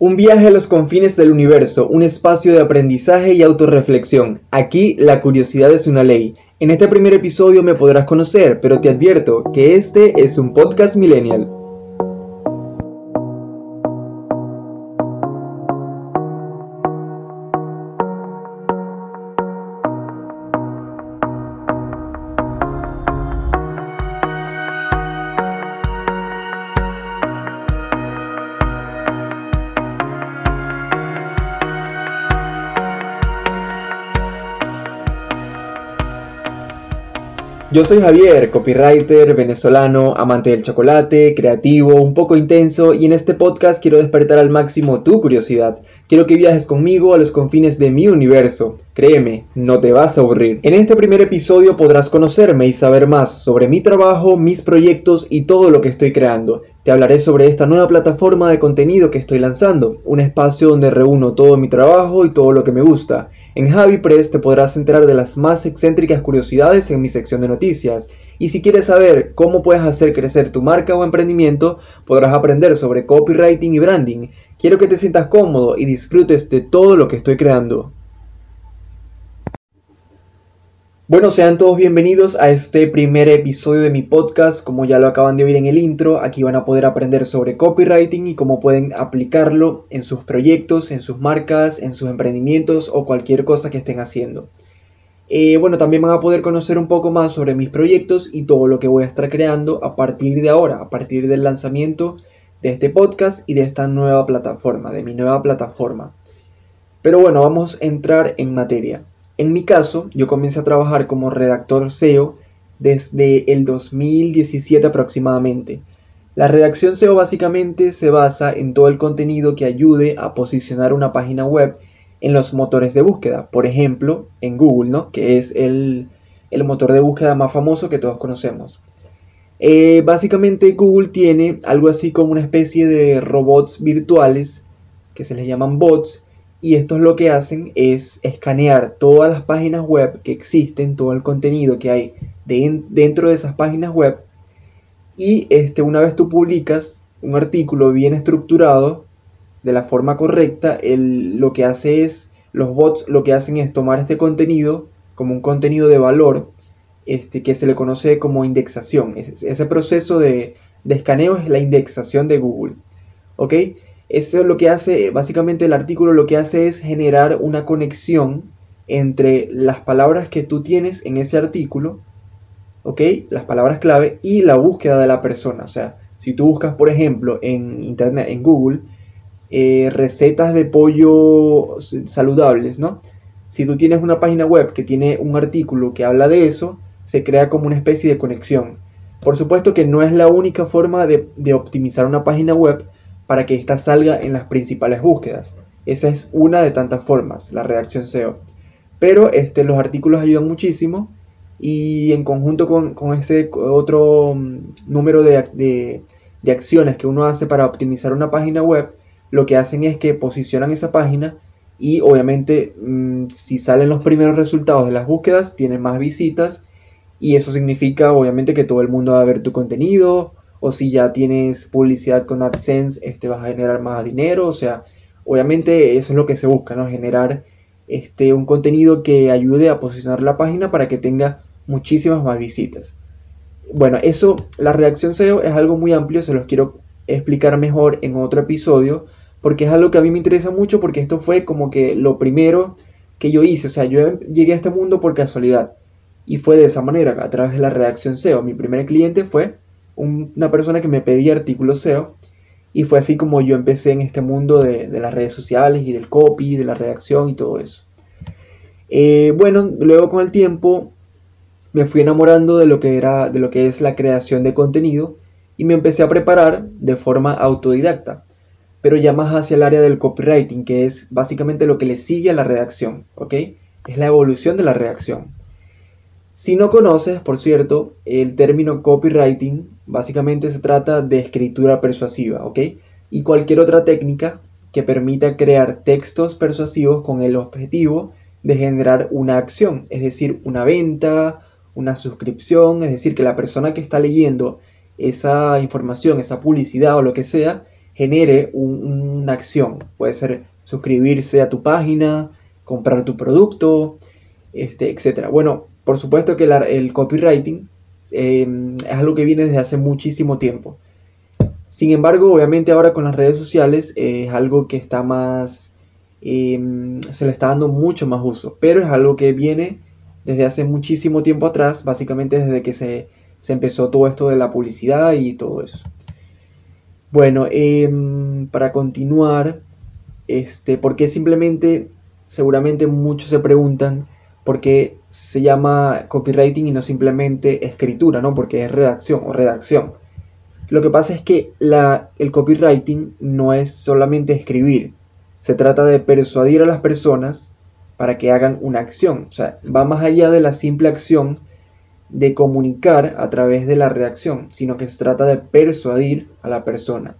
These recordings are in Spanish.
Un viaje a los confines del universo, un espacio de aprendizaje y autorreflexión. Aquí la curiosidad es una ley. En este primer episodio me podrás conocer, pero te advierto que este es un podcast millennial. Yo soy Javier, copywriter, venezolano, amante del chocolate, creativo, un poco intenso y en este podcast quiero despertar al máximo tu curiosidad. Quiero que viajes conmigo a los confines de mi universo. Créeme, no te vas a aburrir. En este primer episodio podrás conocerme y saber más sobre mi trabajo, mis proyectos y todo lo que estoy creando. Te hablaré sobre esta nueva plataforma de contenido que estoy lanzando, un espacio donde reúno todo mi trabajo y todo lo que me gusta. En Javi Press te podrás enterar de las más excéntricas curiosidades en mi sección de noticias. Y si quieres saber cómo puedes hacer crecer tu marca o emprendimiento, podrás aprender sobre copywriting y branding. Quiero que te sientas cómodo y disfrutes de todo lo que estoy creando. Bueno, sean todos bienvenidos a este primer episodio de mi podcast. Como ya lo acaban de oír en el intro, aquí van a poder aprender sobre copywriting y cómo pueden aplicarlo en sus proyectos, en sus marcas, en sus emprendimientos o cualquier cosa que estén haciendo. Eh, bueno, también van a poder conocer un poco más sobre mis proyectos y todo lo que voy a estar creando a partir de ahora, a partir del lanzamiento de este podcast y de esta nueva plataforma, de mi nueva plataforma. Pero bueno, vamos a entrar en materia. En mi caso, yo comencé a trabajar como redactor SEO desde el 2017 aproximadamente. La redacción SEO básicamente se basa en todo el contenido que ayude a posicionar una página web en los motores de búsqueda, por ejemplo, en Google, ¿no? que es el, motor de búsqueda más famoso que todos conocemos. Eh, básicamente Google tiene algo así como una especie de robots virtuales que se les llaman bots y estos lo que hacen es escanear todas las páginas web que existen, todo el contenido que hay dentro de esas páginas web. Y este, una vez tú publicas un artículo bien estructurado, de la forma correcta, lo que hace es, los bots lo que hacen es tomar este contenido como un contenido de valor, este, que se le conoce como indexación. Ese, proceso de, de escaneo es la indexación de Google. Eso es lo que hace, básicamente el artículo lo que hace es generar una conexión entre las palabras que tú tienes en ese artículo, ¿ok? Las palabras clave y la búsqueda de la persona. O sea, si tú buscas, por ejemplo, en Internet, en Google, eh, recetas de pollo saludables, ¿no? Si tú tienes una página web que tiene un artículo que habla de eso, se crea como una especie de conexión. Por supuesto que no es la única forma de optimizar una página web, para que ésta salga en las principales búsquedas. Esa es una de tantas formas, la reacción SEO. Pero este, los artículos ayudan muchísimo y en conjunto con, ese otro mm, número de, acciones que uno hace para optimizar una página web, lo que hacen es que posicionan esa página y obviamente mm, si salen los primeros resultados de las búsquedas, tienen más visitas y eso significa obviamente que todo el mundo va a ver tu contenido, o si ya tienes publicidad con AdSense, este vas a generar más dinero, o sea, obviamente eso es lo que se busca, ¿no? Generar este, un contenido que ayude a posicionar la página para que tenga muchísimas más visitas. Bueno, eso, la reacción SEO es algo muy amplio, se los quiero explicar mejor en otro episodio, porque es algo que a mí me interesa mucho, porque esto fue como que lo primero que yo hice, o sea, yo llegué a este mundo por casualidad, y fue de esa manera, a través de la reacción SEO. Mi primer cliente fue una persona que me pedía artículos SEO y fue así como yo empecé en este mundo de, las redes sociales y del copy, de la redacción y todo eso. Eh, bueno, luego con el tiempo me fui enamorando de lo que era, de lo que es la creación de contenido y me empecé a preparar de forma autodidacta, pero ya más hacia el área del copywriting, que es básicamente lo que le sigue a la redacción, ¿ok? Es la evolución de la redacción. Si no conoces, por cierto, el término copywriting, básicamente se trata de escritura persuasiva, ¿ok? Y cualquier otra técnica que permita crear textos persuasivos con el objetivo de generar una acción, es decir, una venta, una suscripción, es decir, que la persona que está leyendo esa información, esa publicidad o lo que sea, genere una acción. Puede ser suscribirse a tu página, comprar tu producto, este, etc. Bueno, por supuesto que el copywriting em, es algo que viene desde hace muchísimo tiempo. Sin embargo, obviamente ahora con las redes sociales es algo que está más, em, se le está dando mucho más uso, pero es algo que viene desde hace muchísimo tiempo atrás, básicamente desde que se, empezó todo esto de la publicidad y todo eso. Bueno, em, para continuar, este, porque simplemente, seguramente muchos se preguntan por qué se llama copywriting y no simplemente escritura, ¿no? Porque es redacción o redacción. Lo que pasa es que el copywriting no es solamente escribir, se trata de persuadir a las personas para que hagan una acción. O sea, va más allá de la simple acción de comunicar a través de la redacción, sino que se trata de persuadir a la persona.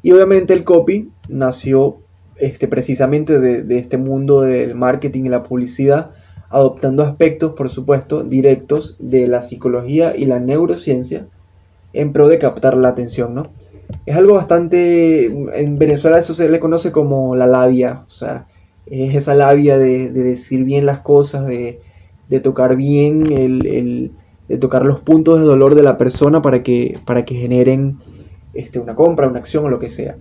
Y obviamente el copy nació este, precisamente de, este mundo del marketing y la publicidad, adoptando aspectos, por supuesto, directos de la psicología y la neurociencia en pro de captar la atención, ¿no? Es algo bastante, en Venezuela eso se le conoce como la labia, o sea, es esa labia de, decir bien las cosas, de, tocar bien, el, de tocar los puntos de dolor de la persona para que, para que generen este, una compra, una acción o lo que sea.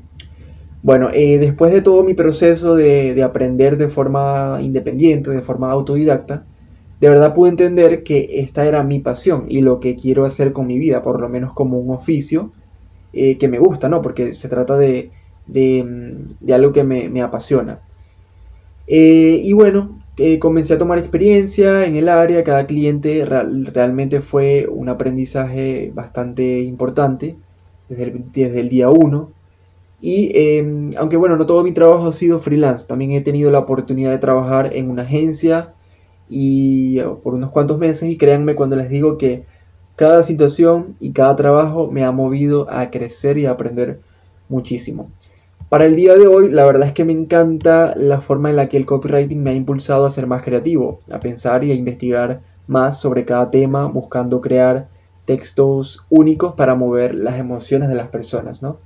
Bueno, eh, después de todo mi proceso de, aprender de forma independiente, de forma autodidacta, de verdad pude entender que esta era mi pasión y lo que quiero hacer con mi vida, por lo menos como un oficio eh, que me gusta, ¿no? Porque se trata de, de, algo que me apasiona. Eh, y bueno, comencé a tomar experiencia en el área, cada cliente realmente fue un aprendizaje bastante importante desde el, desde el día 1. Y em, aunque bueno, no todo mi trabajo ha sido freelance, también he tenido la oportunidad de trabajar en una agencia y oh, por unos cuantos meses y créanme cuando les digo que cada situación y cada trabajo me ha movido a crecer y a aprender muchísimo. Para el día de hoy, la verdad es que me encanta la forma en la que el copywriting me ha impulsado a ser más creativo, a pensar y a investigar más sobre cada tema, buscando crear textos únicos para mover las emociones de las personas. ¿no?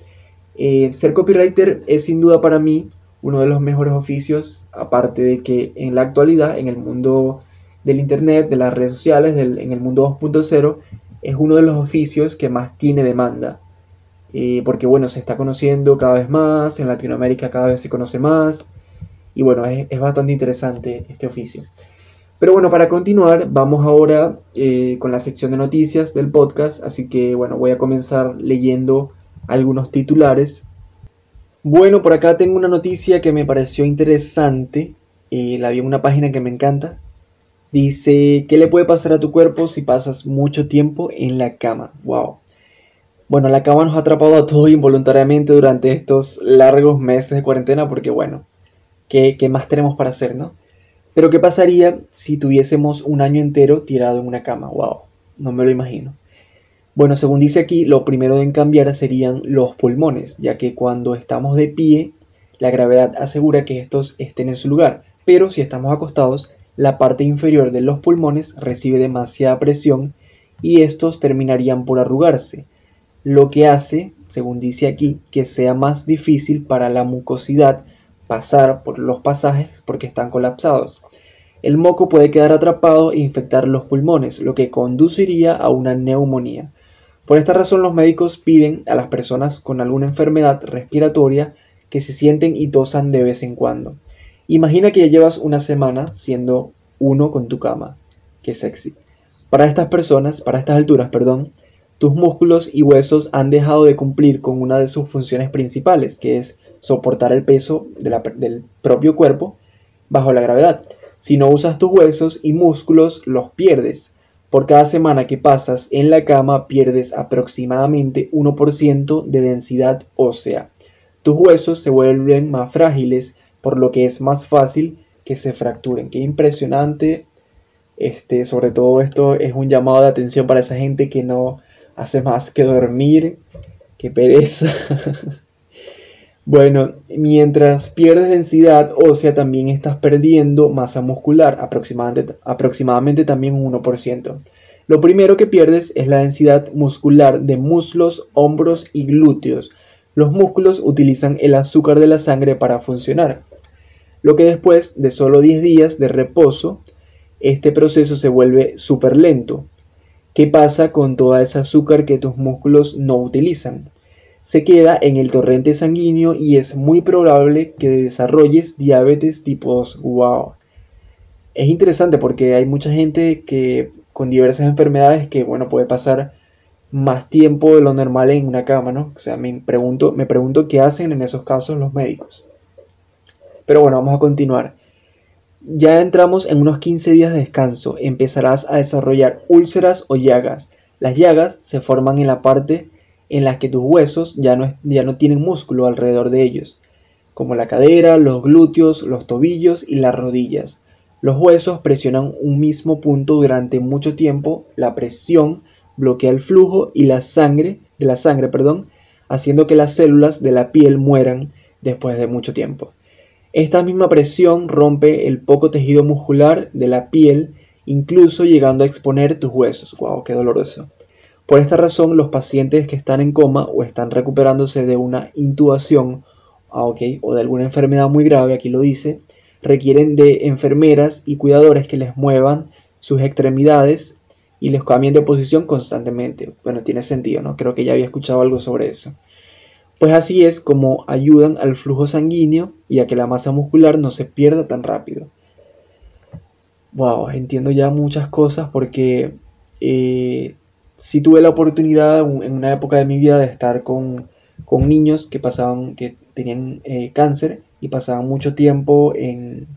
Eh, ser copywriter es sin duda para mí uno de los mejores oficios, aparte de que en la actualidad, en el mundo del Internet, de las redes sociales, en el mundo 2.0, es uno de los oficios que más tiene demanda porque bueno, se está conociendo cada vez más, en Latinoamérica cada vez se conoce más, y bueno, es, bastante interesante este oficio. Pero bueno, para continuar, vamos ahora eh, con la sección de noticias del podcast, así que bueno, voy a comenzar leyendo algunos titulares. Bueno, por acá tengo una noticia que me pareció interesante, la vi en una página que me encanta. Dice, ¿qué le puede pasar a tu cuerpo si pasas mucho tiempo en la cama? ¡Wow! Bueno, la cama nos ha atrapado a todos involuntariamente durante estos largos meses de cuarentena porque bueno, ¿qué, más tenemos para hacer, no? Pero ¿qué pasaría si tuviésemos un año entero tirado en una cama? ¡Wow! No me lo imagino. Bueno, según dice aquí, lo primero en cambiar serían los pulmones, ya que cuando estamos de pie, la gravedad asegura que estos estén en su lugar, pero si estamos acostados, la parte inferior de los pulmones recibe demasiada presión y estos terminarían por arrugarse, lo que hace, según dice aquí, que sea más difícil para la mucosidad pasar por los pasajes porque están colapsados. El moco puede quedar atrapado e infectar los pulmones, lo que conduciría a una neumonía. Por esta razón los médicos piden a las personas con alguna enfermedad respiratoria que se sienten y tosan de vez en cuando. Imagina que ya llevas una semana siendo uno con tu cama. Qué sexy. Para estas personas, para estas alturas, perdón, tus músculos y huesos han dejado de cumplir con una de sus funciones principales, que es soportar el peso del propio cuerpo bajo la gravedad. Si no usas tus huesos y músculos, los pierdes. Por cada semana que pasas en la cama pierdes aproximadamente 1% de densidad ósea. Tus huesos se vuelven más frágiles, por lo que es más fácil que se fracturen. Qué impresionante. Este, sobre todo esto es un llamado de atención para esa gente que no hace más que dormir, que pereza. bueno, mientras pierdes densidad ósea también estás perdiendo masa muscular, aproximadamente, aproximadamente también un 1%. Lo primero que pierdes es la densidad muscular de muslos, hombros y glúteos. los músculos utilizan el azúcar de la sangre para funcionar, lo que después de solo 10 días de reposo, este proceso se vuelve súper lento. ¿Qué pasa con toda esa azúcar que tus músculos no utilizan? Se queda en el torrente sanguíneo y es muy probable que desarrolles diabetes tipo 2. ¡Wow! Es interesante porque hay mucha gente que con diversas enfermedades que, bueno, puede pasar más tiempo de lo normal en una cama, ¿no? O sea, me pregunto, me pregunto qué hacen en esos casos los médicos. Pero bueno, vamos a continuar. Ya entramos en unos 15 días de descanso. Empezarás a desarrollar úlceras o llagas. Las llagas se forman en la parte en la que tus huesos ya no, ya no tienen músculo alrededor de ellos, como la cadera, los glúteos, los tobillos y las rodillas. Los huesos presionan un mismo punto durante mucho tiempo. La presión bloquea el flujo y la sangre de la sangre, perdón, haciendo que las células de la piel mueran después de mucho tiempo. Esta misma presión rompe el poco tejido muscular de la piel, incluso llegando a exponer tus huesos. ¡Wow! ¡Qué doloroso! Por esta razón, los pacientes que están en coma o están recuperándose de una intubación ah, o de alguna enfermedad muy grave, aquí lo dice, requieren de enfermeras y cuidadores que les muevan sus extremidades y les cambien de posición constantemente. Bueno, tiene sentido, ¿no? Creo que ya había escuchado algo sobre eso. Pues así es como ayudan al flujo sanguíneo y a que la masa muscular no se pierda tan rápido. Wow, entiendo ya muchas cosas porque eh, si tuve la oportunidad en una época de mi vida de estar con, niños que pasaban, que tenían eh, cáncer y pasaban mucho tiempo en,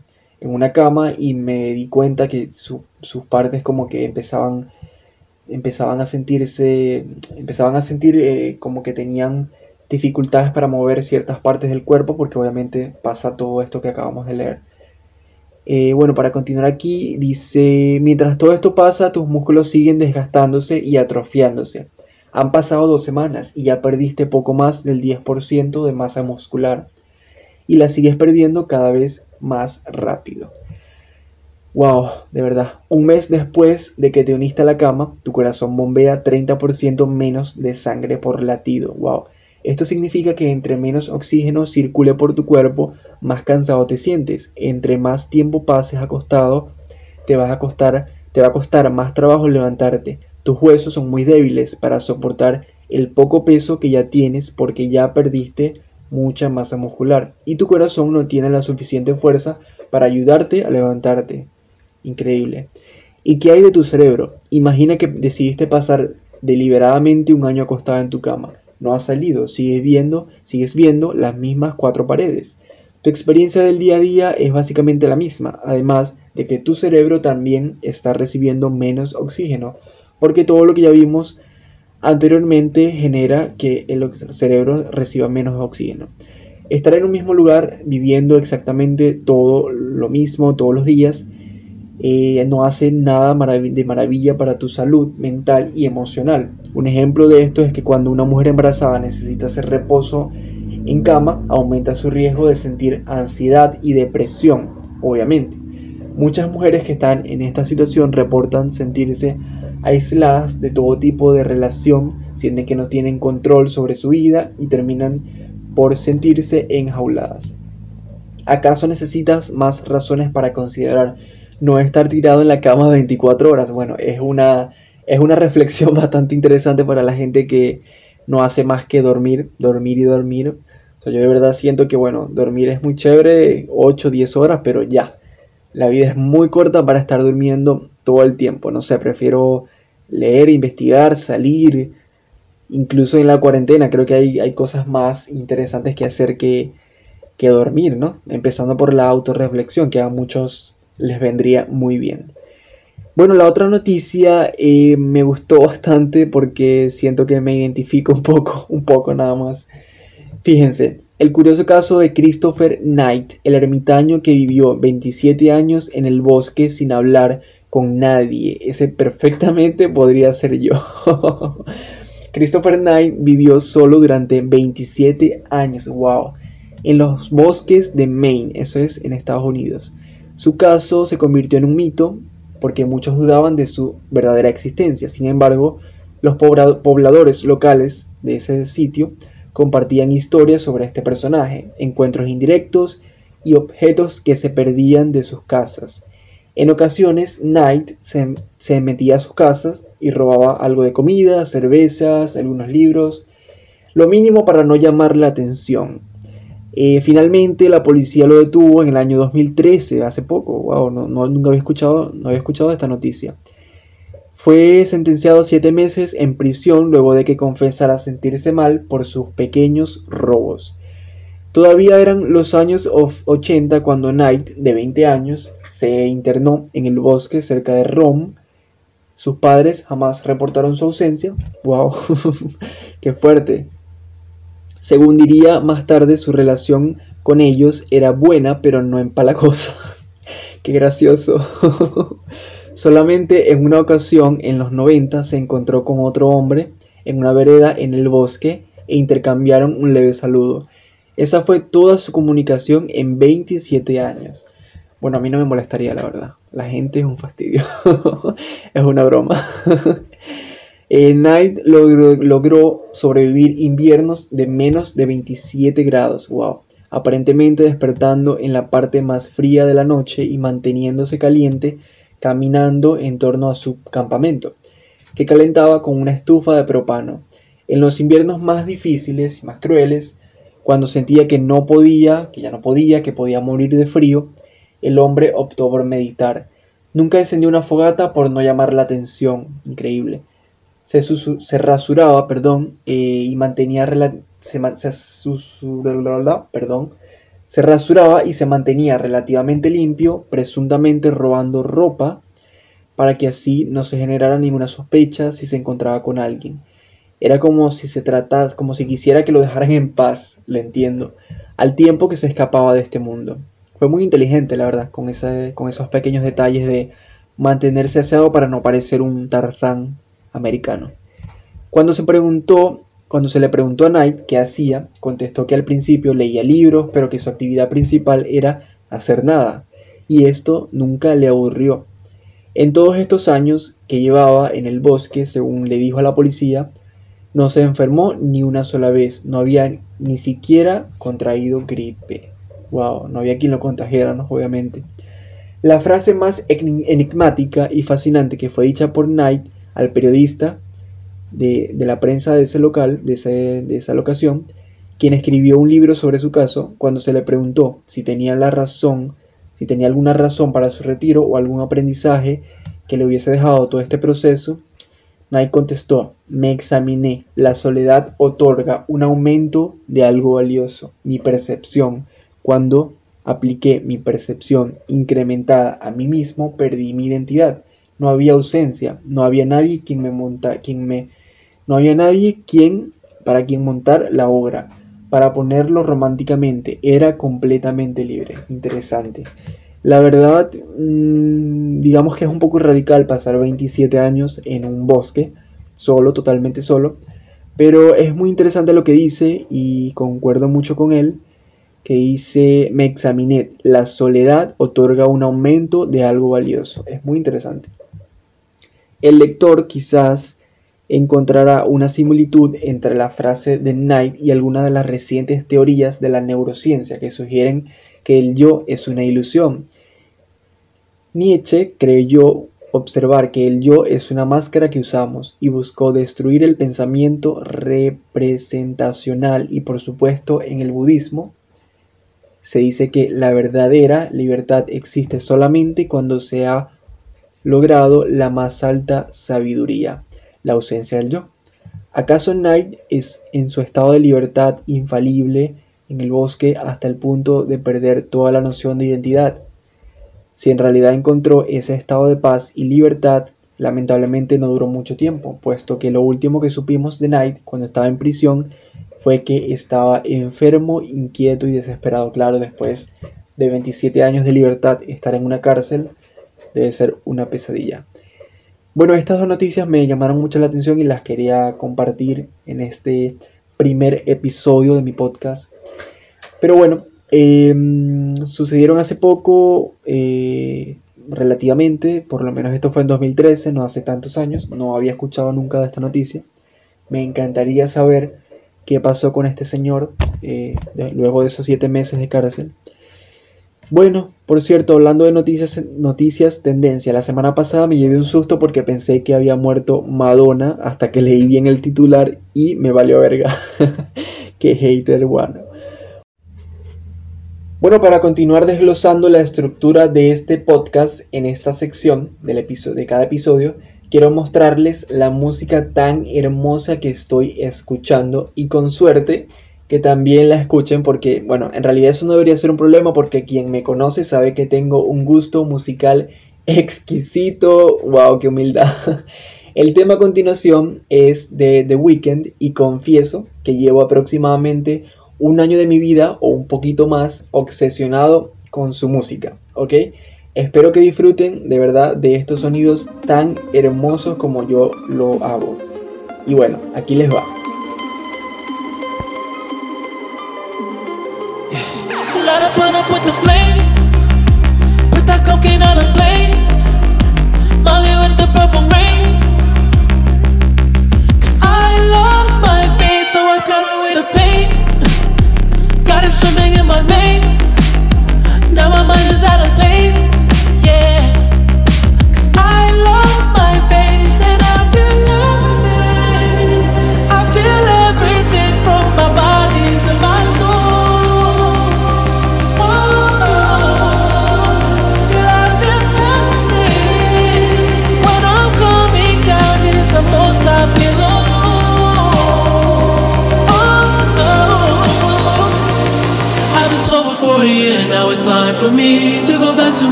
una cama y me di cuenta que sus partes como que empezaban empezaban a sentirse empezaban a sentir eh, como que tenían dificultades para mover ciertas partes del cuerpo porque obviamente pasa todo esto que acabamos de leer. Eh, bueno, para continuar aquí, dice, mientras todo esto pasa, tus músculos siguen desgastándose y atrofiándose. Han pasado dos semanas y ya perdiste poco más del 10% de masa muscular y la sigues perdiendo cada vez más rápido. Wow, de verdad. Un mes después de que te uniste a la cama, tu corazón bombea 30% menos de sangre por latido. Wow. Esto significa que entre menos oxígeno circule por tu cuerpo, más cansado te sientes. Entre más tiempo pases acostado, te vas a costar, te va a costar más trabajo levantarte. Tus huesos son muy débiles para soportar el poco peso que ya tienes porque ya perdiste mucha masa muscular y tu corazón no tiene la suficiente fuerza para ayudarte a levantarte. Increíble. ¿Y qué hay de tu cerebro? Imagina que decidiste pasar deliberadamente un año acostado en tu cama no ha salido, sigues viendo, sigues viendo las mismas cuatro paredes. Tu experiencia del día a día es básicamente la misma, además de que tu cerebro también está recibiendo menos oxígeno, porque todo lo que ya vimos anteriormente genera que el cerebro reciba menos oxígeno. Estar en un mismo lugar viviendo exactamente todo lo mismo todos los días eh, no hace nada de maravilla para tu salud mental y emocional. Un ejemplo de esto es que cuando una mujer embarazada necesita hacer reposo en cama, aumenta su riesgo de sentir ansiedad y depresión, obviamente. Muchas mujeres que están en esta situación reportan sentirse aisladas de todo tipo de relación, sienten que no tienen control sobre su vida y terminan por sentirse enjauladas. ¿Acaso necesitas más razones para considerar no estar tirado en la cama 24 horas. Bueno, es una, es una reflexión bastante interesante para la gente que no hace más que dormir, dormir y dormir. yo de verdad siento que, bueno, dormir es muy chévere, 8, 10 horas, pero ya. La vida es muy corta para estar durmiendo todo el tiempo. No sé, prefiero leer, investigar, salir. Incluso en la cuarentena creo que hay, hay cosas más interesantes que hacer que, que dormir, ¿no? Empezando por la autorreflexión, que a muchos les vendría muy bien. Bueno, la otra noticia eh, me gustó bastante porque siento que me identifico un poco, un poco nada más. Fíjense, el curioso caso de Christopher Knight, el ermitaño que vivió 27 años en el bosque sin hablar con nadie. Ese perfectamente podría ser yo. Christopher Knight vivió solo durante 27 años, wow, en los bosques de Maine, eso es en Estados Unidos. Su caso se convirtió en un mito porque muchos dudaban de su verdadera existencia. Sin embargo, los pobladores locales de ese sitio compartían historias sobre este personaje, encuentros indirectos y objetos que se perdían de sus casas. En ocasiones, Knight se, metía a sus casas y robaba algo de comida, cervezas, algunos libros, lo mínimo para no llamar la atención. Eh, finalmente, la policía lo detuvo en el año 2013, hace poco. Wow, no, nunca había escuchado, no había escuchado esta noticia. Fue sentenciado a siete meses en prisión luego de que confesara sentirse mal por sus pequeños robos. Todavía eran los años 80 cuando Knight, de 20 años, se internó en el bosque cerca de Rome. Sus padres jamás reportaron su ausencia. ¡Wow! ¡Qué fuerte! Según diría más tarde, su relación con ellos era buena, pero no empalagosa. ¡Qué gracioso! Solamente en una ocasión, en los 90, se encontró con otro hombre en una vereda en el bosque e intercambiaron un leve saludo. Esa fue toda su comunicación en 27 años. Bueno, a mí no me molestaría, la verdad. La gente es un fastidio. es una broma. Knight logró, logró, sobrevivir inviernos de menos de 27 grados. Wow. Aparentemente despertando en la parte más fría de la noche y manteniéndose caliente caminando en torno a su campamento, que calentaba con una estufa de propano. En los inviernos más difíciles y más crueles, cuando sentía que no podía, que ya no podía, que podía morir de frío, el hombre optó por meditar. Nunca encendió una fogata por no llamar la atención. Increíble. Se, se rasuraba, perdón, eh, y mantenía se, perdón, se rasuraba y se mantenía relativamente limpio, presuntamente robando ropa, para que así no se generara ninguna sospecha si se encontraba con alguien. Era como si se tratase, como si quisiera que lo dejaran en paz, lo entiendo, al tiempo que se escapaba de este mundo. Fue muy inteligente, la verdad, con, con esos pequeños detalles de mantenerse aseado para no parecer un Tarzán americano. Cuando se le preguntó a Knight qué hacía, contestó que al principio leía libros, pero que su actividad principal era hacer nada, y esto nunca le aburrió. En todos estos años que llevaba en el bosque, según le dijo a la policía, no se enfermó ni una sola vez, no había ni siquiera contraído gripe. Wow, no había quien lo contagiara, ¿no? obviamente. La frase más enigmática y fascinante que fue dicha por Knight al periodista de, la prensa de ese local, de, de esa locación, quien escribió un libro sobre su caso, cuando se le preguntó si tenía la razón, si tenía alguna razón para su retiro o algún aprendizaje que le hubiese dejado todo este proceso, Knight contestó, me examiné, la soledad otorga un aumento de algo valioso, mi percepción. Cuando apliqué mi percepción incrementada a mí mismo, perdí mi identidad. No había ausencia, no había nadie quien me monta, quien me, no había nadie quien para quien montar la obra. Para ponerlo románticamente, era completamente libre. Interesante. La verdad, mm, digamos que es un poco radical pasar 27 años en un bosque, solo, totalmente solo, pero es muy interesante lo que dice y concuerdo mucho con él, que dice, me examiné, la soledad otorga un aumento de algo valioso. Es muy interesante. El lector quizás encontrará una similitud entre la frase de Knight y algunas de las recientes teorías de la neurociencia que sugieren que el yo es una ilusión. Nietzsche creyó observar que el yo es una máscara que usamos y buscó destruir el pensamiento representacional y por supuesto en el budismo. Se dice que la verdadera libertad existe solamente cuando se ha logrado la más alta sabiduría, la ausencia del yo. ¿Acaso Knight es en su estado de libertad infalible en el bosque hasta el punto de perder toda la noción de identidad? Si en realidad encontró ese estado de paz y libertad, lamentablemente no duró mucho tiempo, puesto que lo último que supimos de Knight cuando estaba en prisión fue que estaba enfermo, inquieto y desesperado. Claro, después de 27 años de libertad, estar en una cárcel debe ser una pesadilla. Bueno, estas dos noticias me llamaron mucho la atención y las quería compartir en este primer episodio de mi podcast. Pero bueno, Em, sucedieron hace poco, eh, relativamente, por lo menos esto fue en 2013, no hace tantos años, no había escuchado nunca de esta noticia. Me encantaría saber qué pasó con este señor eh, luego de esos siete meses de cárcel. Bueno, por cierto, hablando de noticias, noticias tendencia, la semana pasada me llevé un susto porque pensé que había muerto Madonna hasta que leí bien el titular y me valió verga. Qué hater, bueno. Bueno, para continuar desglosando la estructura de este podcast en esta sección del episodio, de cada episodio, quiero mostrarles la música tan hermosa que estoy escuchando y con suerte que también la escuchen porque, bueno, en realidad eso no debería ser un problema porque quien me conoce sabe que tengo un gusto musical exquisito. ¡Wow! ¡Qué humildad! El tema a continuación es de The Weeknd y confieso que llevo aproximadamente un año de mi vida o un poquito más obsesionado con su música, ¿ok? Espero que disfruten de verdad de estos sonidos tan hermosos como yo lo hago. Y bueno, aquí les va.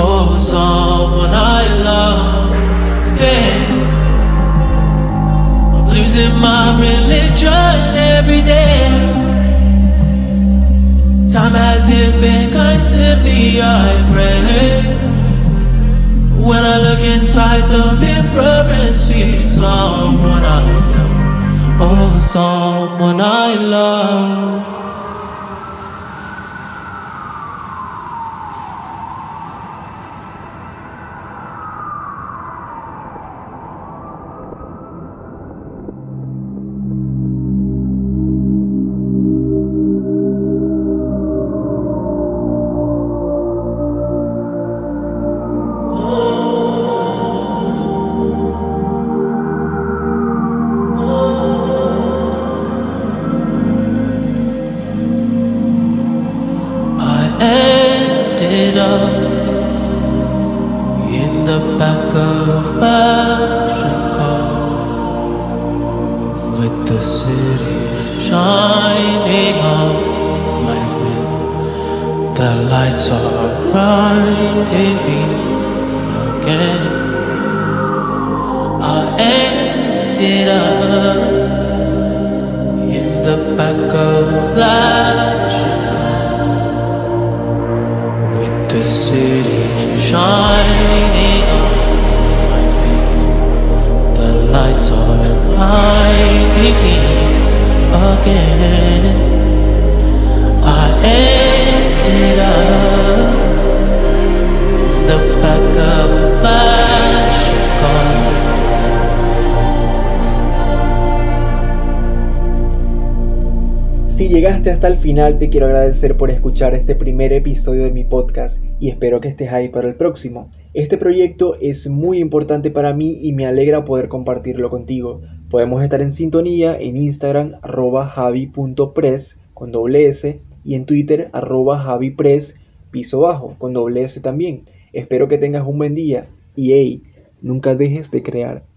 Oh, I'm losing my religion every day. Time hasn't been kind to me, I pray. When I look inside the mirror and see someone I love. Oh, someone I love. Llegaste hasta el final te quiero agradecer por escuchar este primer episodio de mi podcast y espero que estés ahí para el próximo. Este proyecto es muy importante para mí y me alegra poder compartirlo contigo. Podemos estar en sintonía en Instagram arroba javi.press con doble S y en Twitter arroba javipress piso bajo con doble S también. Espero que tengas un buen día y hey, nunca dejes de crear.